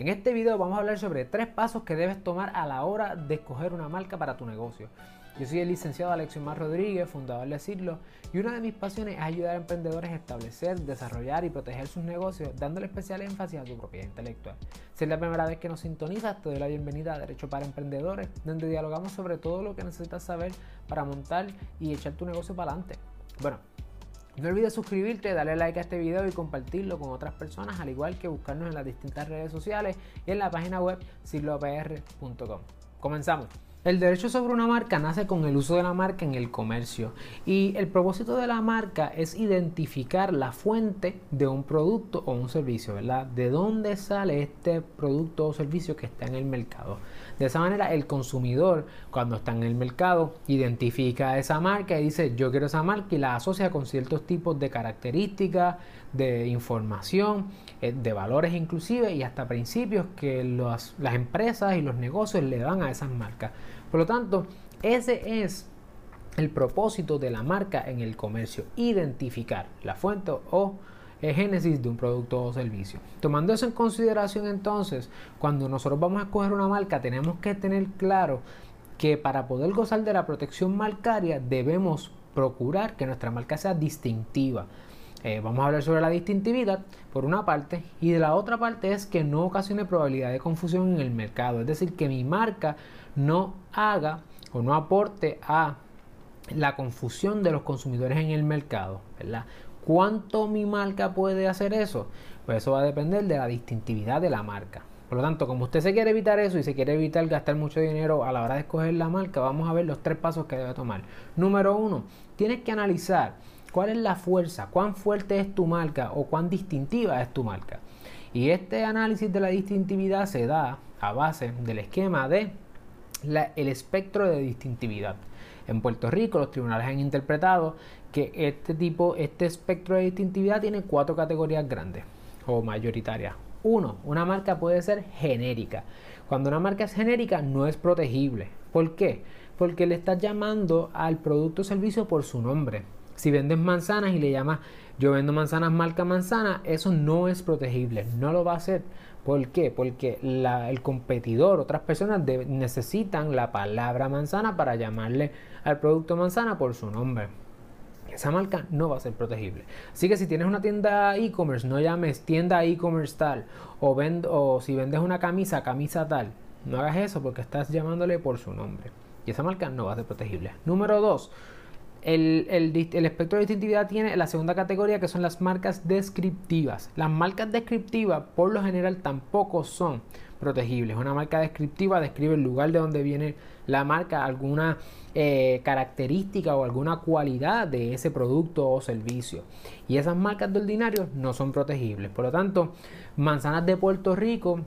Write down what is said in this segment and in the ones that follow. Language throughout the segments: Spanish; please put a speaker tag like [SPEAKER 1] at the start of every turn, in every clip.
[SPEAKER 1] En este video vamos a hablar sobre tres pasos que debes tomar a la hora de escoger una marca para tu negocio. Yo soy el licenciado Mar Rodríguez, fundador de Cirlo, y una de mis pasiones es ayudar a emprendedores a establecer, desarrollar y proteger sus negocios, dándole especial énfasis a su propiedad intelectual. Si es la primera vez que nos sintonizas, te doy la bienvenida a Derecho para Emprendedores, donde dialogamos sobre todo lo que necesitas saber para montar y echar tu negocio para adelante. Bueno, no olvides suscribirte, darle like a este video y compartirlo con otras personas, al igual que buscarnos en las distintas redes sociales y en la página web silopr.com. Comenzamos. El derecho sobre una marca nace con el uso de la marca en el comercio y el propósito de la marca es identificar la fuente de un producto o un servicio, ¿verdad? De dónde sale este producto o servicio que está en el mercado. De esa manera el consumidor cuando está en el mercado identifica esa marca y dice yo quiero esa marca y la asocia con ciertos tipos de características, de información, eh, de valores inclusive y hasta principios que las empresas y los negocios le dan a esas marcas. Por lo tanto, ese es el propósito de la marca en el comercio, identificar la fuente o el génesis de un producto o servicio. Tomando eso en consideración entonces, cuando nosotros vamos a escoger una marca, tenemos que tener claro que para poder gozar de la protección marcaria debemos procurar que nuestra marca sea distintiva. Eh, vamos a hablar sobre la distintividad por una parte y de la otra parte es que no ocasione probabilidad de confusión en el mercado, es decir, que mi marca no haga o no aporte a la confusión de los consumidores en el mercado, ¿verdad? ¿Cuánto mi marca puede hacer eso? Pues eso va a depender de la distintividad de la marca. Por lo tanto, como usted se quiere evitar eso y se quiere evitar gastar mucho dinero a la hora de escoger la marca, vamos a ver los tres pasos que debe tomar. Número uno, tienes que analizar cuál es la fuerza, cuán fuerte es tu marca o cuán distintiva es tu marca. Y este análisis de la distintividad se da a base del esquema de el espectro de distintividad. En Puerto Rico los tribunales han interpretado que este tipo, este espectro de distintividad tiene cuatro categorías grandes o mayoritarias. Uno, una marca puede ser genérica. Cuando una marca es genérica no es protegible. ¿Por qué? Porque le estás llamando al producto o servicio por su nombre. Si vendes manzanas y le llamas yo vendo manzanas marca manzana, eso no es protegible, no lo va a hacer. ¿Por qué? Porque el competidor, otras personas necesitan la palabra manzana para llamarle al producto manzana por su nombre. Esa marca no va a ser protegible. Así que si tienes una tienda e-commerce, no llames tienda e-commerce tal. O, o si vendes una camisa, camisa tal. No hagas eso porque estás llamándole por su nombre. Y esa marca no va a ser protegible. Número 2 el, espectro de distintividad tiene la segunda categoría que son las marcas descriptivas. Las marcas descriptivas por lo general tampoco son protegibles. Una marca descriptiva describe el lugar de donde viene la marca, alguna eh, característica o alguna cualidad de ese producto o servicio. Y esas marcas de ordinario no son protegibles. Por lo tanto, manzanas de Puerto Rico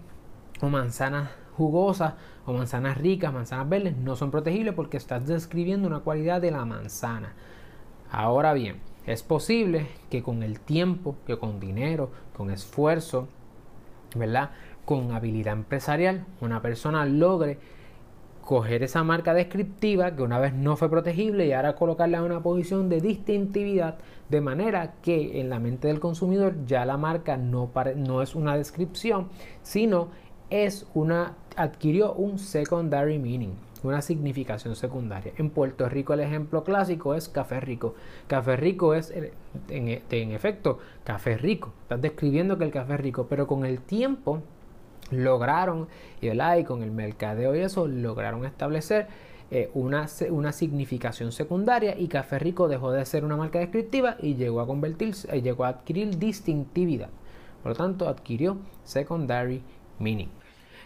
[SPEAKER 1] o manzanas jugosas o manzanas ricas, manzanas verdes, no son protegibles porque estás describiendo una cualidad de la manzana. Ahora bien, es posible que con el tiempo, que con dinero, con esfuerzo, ¿verdad? Con habilidad empresarial, una persona logre coger esa marca descriptiva que una vez no fue protegible y ahora colocarla en una posición de distintividad de manera que en la mente del consumidor ya la marca no, no es una descripción, sino es una, adquirió un secondary meaning, una significación secundaria. En Puerto Rico el ejemplo clásico es café rico. Café rico es, en, en efecto, café rico. Estás describiendo que el café es rico, pero con el tiempo lograron, y, y con el mercadeo y eso, lograron establecer eh, una, una, significación secundaria y Café Rico dejó de ser una marca descriptiva y llegó a convertirse, eh, llegó a adquirir distintividad. Por lo tanto, adquirió secondary meaning.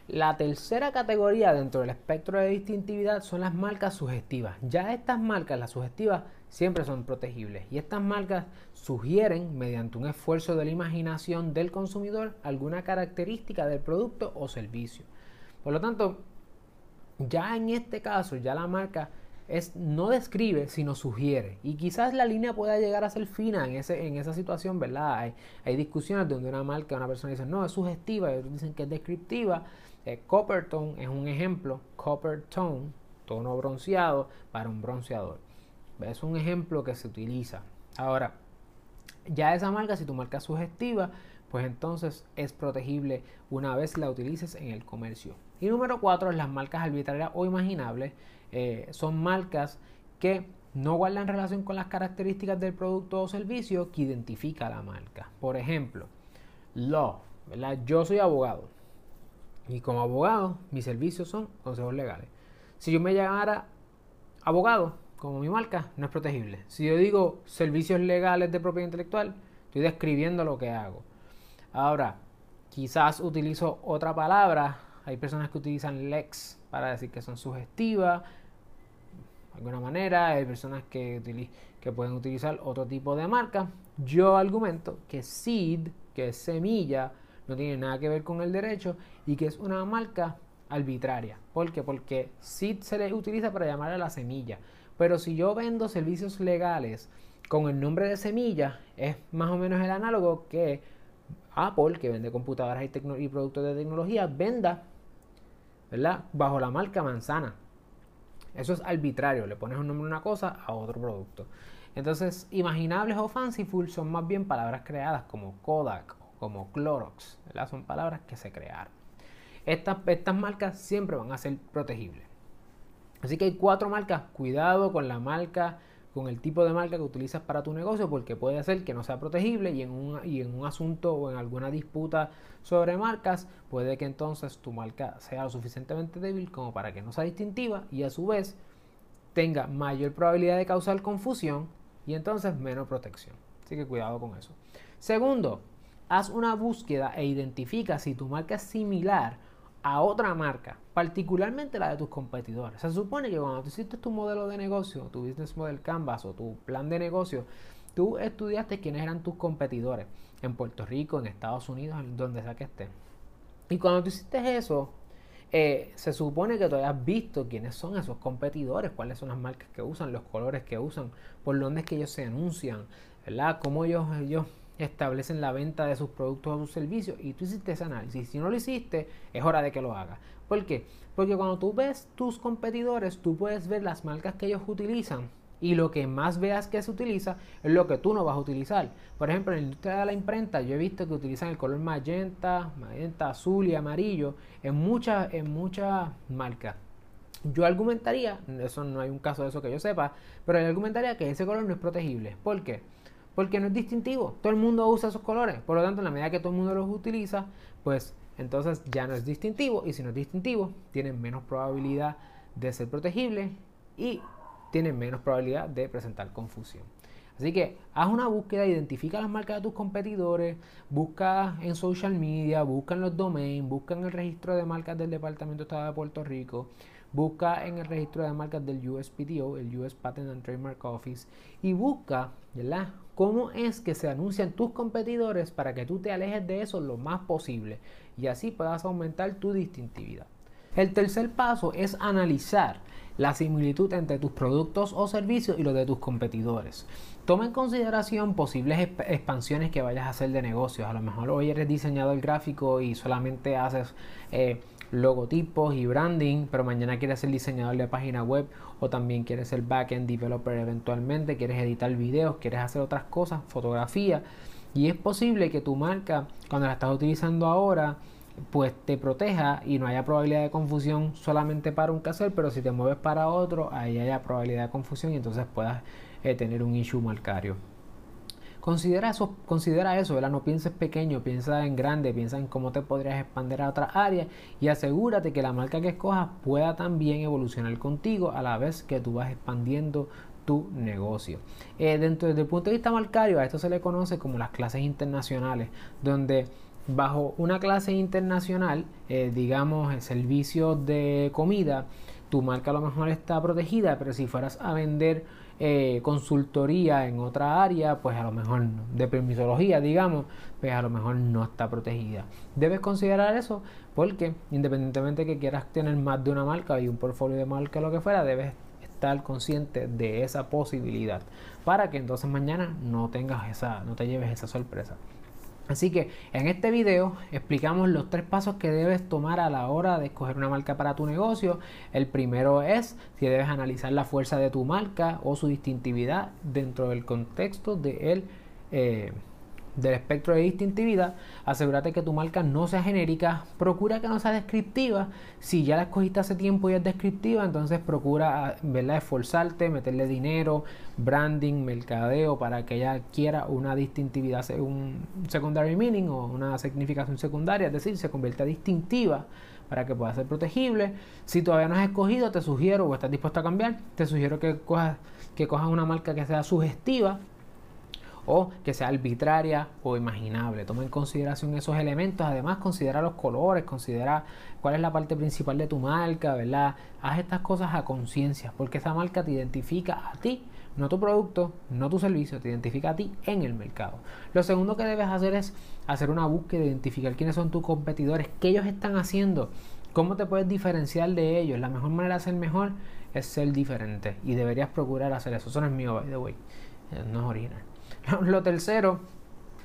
[SPEAKER 1] La tercera categoría dentro del espectro de distintividad son las marcas sugestivas. Ya estas marcas, las sugestivas, siempre son protegibles y estas marcas sugieren mediante un esfuerzo de la imaginación del consumidor alguna característica del producto o servicio. Por lo tanto, ya en este caso, ya la marca es, no describe, sino sugiere. Y quizás la línea pueda llegar a ser fina en, ese, en esa situación, ¿verdad? Hay, discusiones donde una marca, una persona dice, no, es sugestiva, y otros dicen que es descriptiva. Eh, Coppertone es un ejemplo, Copper Tone, tono bronceado para un bronceador. Es un ejemplo que se utiliza. Ahora, ya esa marca, si tu marca es sugestiva, pues entonces es protegible una vez la utilices en el comercio. Y número cuatro, las marcas arbitrarias o imaginables eh, son marcas que no guardan relación con las características del producto o servicio que identifica la marca. Por ejemplo, law, Yo soy abogado y como abogado mis servicios son consejos legales. Si yo me llamara abogado como mi marca, no es protegible. Si yo digo servicios legales de propiedad intelectual, estoy describiendo lo que hago. Ahora, quizás utilizo otra palabra. Hay personas que utilizan lex para decir que son sugestivas alguna manera, hay personas que, que pueden utilizar otro tipo de marca. Yo argumento que seed, que es semilla, no tiene nada que ver con el derecho y que es una marca arbitraria. ¿Por qué? Porque seed se le utiliza para llamar a la semilla. Pero si yo vendo servicios legales con el nombre de semilla, es más o menos el análogo que Apple, que vende computadoras y, productos de tecnología, venda ¿verdad? bajo la marca manzana. Eso es arbitrario, le pones un nombre a una cosa a otro producto. Entonces, imaginables o fanciful son más bien palabras creadas como Kodak o como Clorox, Son palabras que se crearon. Estas, estas marcas siempre van a ser protegibles. Así que hay cuatro marcas. Cuidado con la marca con el tipo de marca que utilizas para tu negocio porque puede ser que no sea protegible y en, un, y en un asunto o en alguna disputa sobre marcas puede que entonces tu marca sea lo suficientemente débil como para que no sea distintiva y a su vez tenga mayor probabilidad de causar confusión y entonces menos protección. Así que cuidado con eso. Segundo, haz una búsqueda e identifica si tu marca es similar a otra marca, particularmente la de tus competidores. Se supone que cuando tú hiciste tu modelo de negocio, tu business model canvas o tu plan de negocio, tú estudiaste quiénes eran tus competidores en Puerto Rico, en Estados Unidos, en donde sea que esté. Y cuando tú hiciste eso, eh, se supone que tú hayas visto quiénes son esos competidores, cuáles son las marcas que usan, los colores que usan, por dónde es que ellos se anuncian, ¿verdad? Cómo ellos, ellos establecen la venta de sus productos o sus servicios y tú hiciste ese análisis. Si no lo hiciste, es hora de que lo hagas. ¿Por qué? Porque cuando tú ves tus competidores, tú puedes ver las marcas que ellos utilizan y lo que más veas que se utiliza es lo que tú no vas a utilizar. Por ejemplo, en la industria de la imprenta, yo he visto que utilizan el color magenta, magenta azul y amarillo en muchas en muchas marcas. Yo argumentaría, eso no hay un caso de eso que yo sepa, pero yo argumentaría que ese color no es protegible. ¿Por qué? Porque no es distintivo. Todo el mundo usa esos colores. Por lo tanto, en la medida que todo el mundo los utiliza, pues entonces ya no es distintivo. Y si no es distintivo, tiene menos probabilidad de ser protegible y tiene menos probabilidad de presentar confusión. Así que haz una búsqueda, identifica las marcas de tus competidores, busca en social media, busca en los domains, busca en el registro de marcas del Departamento de Estado de Puerto Rico, busca en el registro de marcas del USPTO, el US Patent and Trademark Office, y busca, ¿verdad? ¿Cómo es que se anuncian tus competidores para que tú te alejes de eso lo más posible y así puedas aumentar tu distintividad? El tercer paso es analizar la similitud entre tus productos o servicios y los de tus competidores. Toma en consideración posibles expansiones que vayas a hacer de negocios. A lo mejor hoy eres diseñador gráfico y solamente haces eh, logotipos y branding, pero mañana quieres ser diseñador de página web o también quieres ser backend developer eventualmente, quieres editar videos, quieres hacer otras cosas, fotografía. Y es posible que tu marca, cuando la estás utilizando ahora, pues te proteja y no haya probabilidad de confusión solamente para un caser, pero si te mueves para otro, ahí haya probabilidad de confusión y entonces puedas eh, tener un issue marcario. Considera eso, considera eso. No pienses pequeño, piensa en grande, piensa en cómo te podrías expandir a otras áreas y asegúrate que la marca que escojas pueda también evolucionar contigo a la vez que tú vas expandiendo tu negocio. Eh, dentro desde el punto de vista marcario, a esto se le conoce como las clases internacionales, donde bajo una clase internacional, eh, digamos, el servicio de comida, tu marca a lo mejor está protegida, pero si fueras a vender eh, consultoría en otra área, pues a lo mejor de permisología, digamos, pues a lo mejor no está protegida. Debes considerar eso porque independientemente que quieras tener más de una marca y un portfolio de marca, lo que fuera, debes estar consciente de esa posibilidad para que entonces mañana no tengas esa, no te lleves esa sorpresa. Así que en este video explicamos los tres pasos que debes tomar a la hora de escoger una marca para tu negocio. El primero es si debes analizar la fuerza de tu marca o su distintividad dentro del contexto de, el, eh, del espectro de distintividad, asegúrate que tu marca no sea genérica, procura que no sea descriptiva, si ya la escogiste hace tiempo y es descriptiva, entonces procura ¿verdad? esforzarte, meterle dinero, branding, mercadeo para que ella quiera una distintividad, un secondary meaning o una significación secundaria, es decir, se convierta distintiva para que pueda ser protegible. Si todavía no has escogido, te sugiero o estás dispuesto a cambiar, te sugiero que cojas, que cojas una marca que sea sugestiva o que sea arbitraria o imaginable. Toma en consideración esos elementos, además considera los colores, considera cuál es la parte principal de tu marca, ¿verdad? Haz estas cosas a conciencia, porque esa marca te identifica a ti, no tu producto, no tu servicio, te identifica a ti en el mercado. Lo segundo que debes hacer es hacer una búsqueda, identificar quiénes son tus competidores, qué ellos están haciendo, cómo te puedes diferenciar de ellos. La mejor manera de ser mejor es ser diferente y deberías procurar hacer eso. Eso no es mío, by the way, eh, no es original. Lo tercero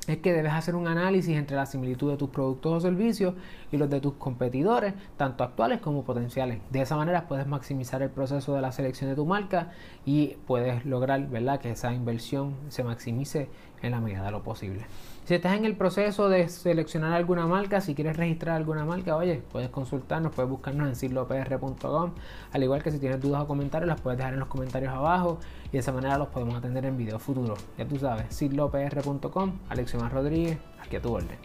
[SPEAKER 1] es que debes hacer un análisis entre la similitud de tus productos o servicios y los de tus competidores, tanto actuales como potenciales. De esa manera puedes maximizar el proceso de la selección de tu marca y puedes lograr ¿verdad? que esa inversión se maximice en la medida de lo posible. Si estás en el proceso de seleccionar alguna marca, si quieres registrar alguna marca, oye, puedes consultarnos, puedes buscarnos en silopr.com. Al igual que si tienes dudas o comentarios, las puedes dejar en los comentarios abajo y de esa manera los podemos atender en videos futuros. Ya tú sabes, silopr.com, Alexiomar Rodríguez, aquí a tu orden.